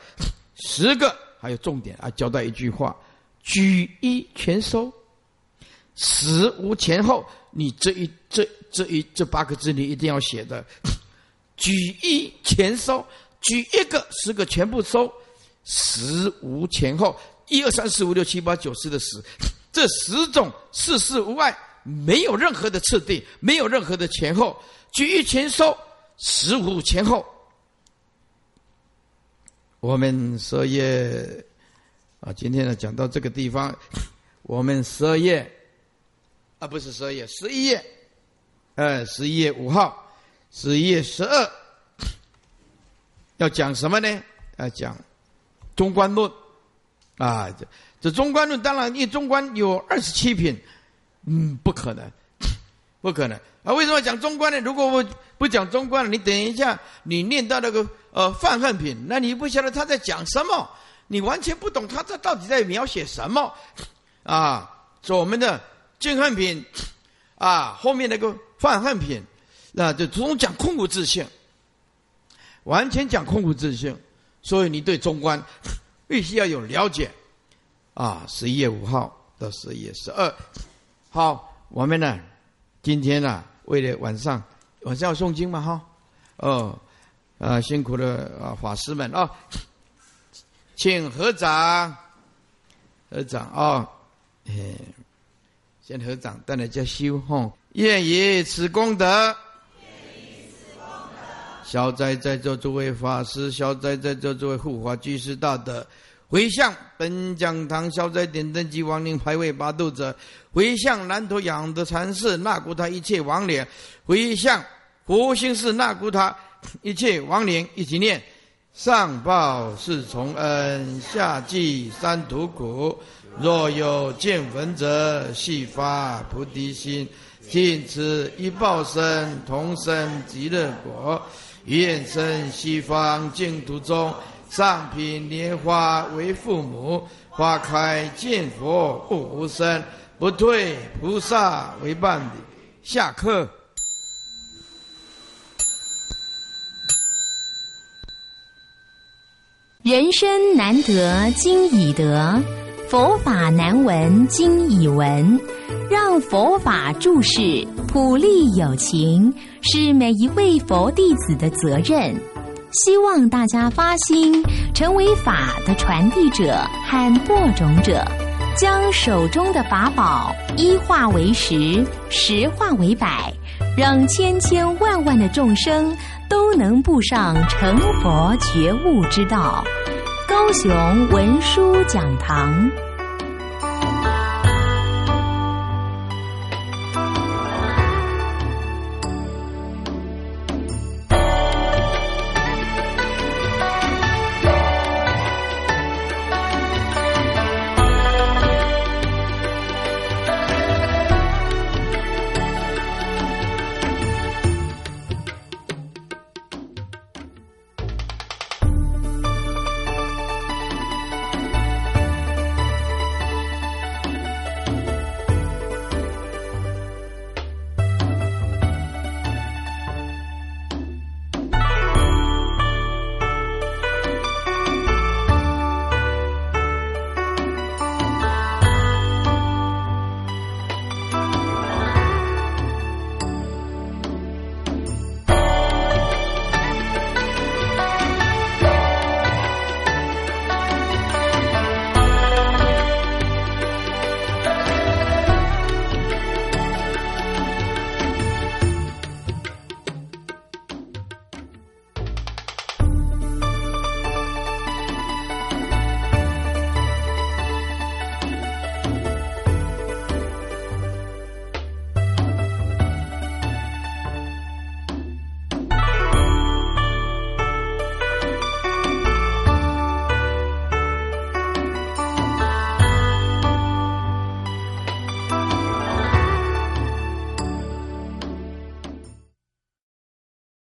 十个还有重点啊，交代一句话：举一全收，十无前后。你这一这这一这八个字，你一定要写的。*laughs* 举一前收，举一个十个全部收，十无前后，一二三四五六七八九十的十，*laughs* 这十种事事无碍，没有任何的次第，没有任何的前后。举一前收，十五前后。我们十二页啊，今天呢讲到这个地方，我们十二页。啊，不是十二月，十一月，呃，十一月五号，十一月十二，要讲什么呢？要讲中观论啊。这这中观论，当然，因为中观有二十七品，嗯，不可能，不可能啊。为什么讲中观呢？如果我不讲中观，你等一下，你念到那个呃泛恨品，那你不晓得他在讲什么，你完全不懂他这到底在描写什么啊。说我们的。净恨品，啊，后面那个泛汉品，那就总讲空无自性，完全讲空无自性，所以你对中观 *laughs* 必须要有了解，啊，十一月五号到十一月十二，好，我们呢，今天呢，为了晚上晚上要诵经嘛，哈，哦，啊，辛苦了啊，法师们啊，请合掌，合掌啊，哎。先合掌，带来叫修吼，愿以此功德，愿以此功德消灾在座诸位法师，消灾在座诸位护法居士大德，回向本讲堂消灾点灯及亡灵牌位八度者，回向南头养德禅寺那古他一切亡灵，回向佛心寺那古他一切亡灵，一起念：上报四重恩，下济三途苦。若有见闻者，悉发菩提心，尽此一报身，同生极乐国。愿生西方净土中，上品莲花为父母，花开见佛不无生，不退菩萨为伴侣。下课。人生难得今已得。佛法难闻经已闻，让佛法注释普利有情，是每一位佛弟子的责任。希望大家发心，成为法的传递者和播种者，将手中的法宝一化为十，十化为百，让千千万万的众生都能步上成佛觉悟之道。高雄文殊讲堂。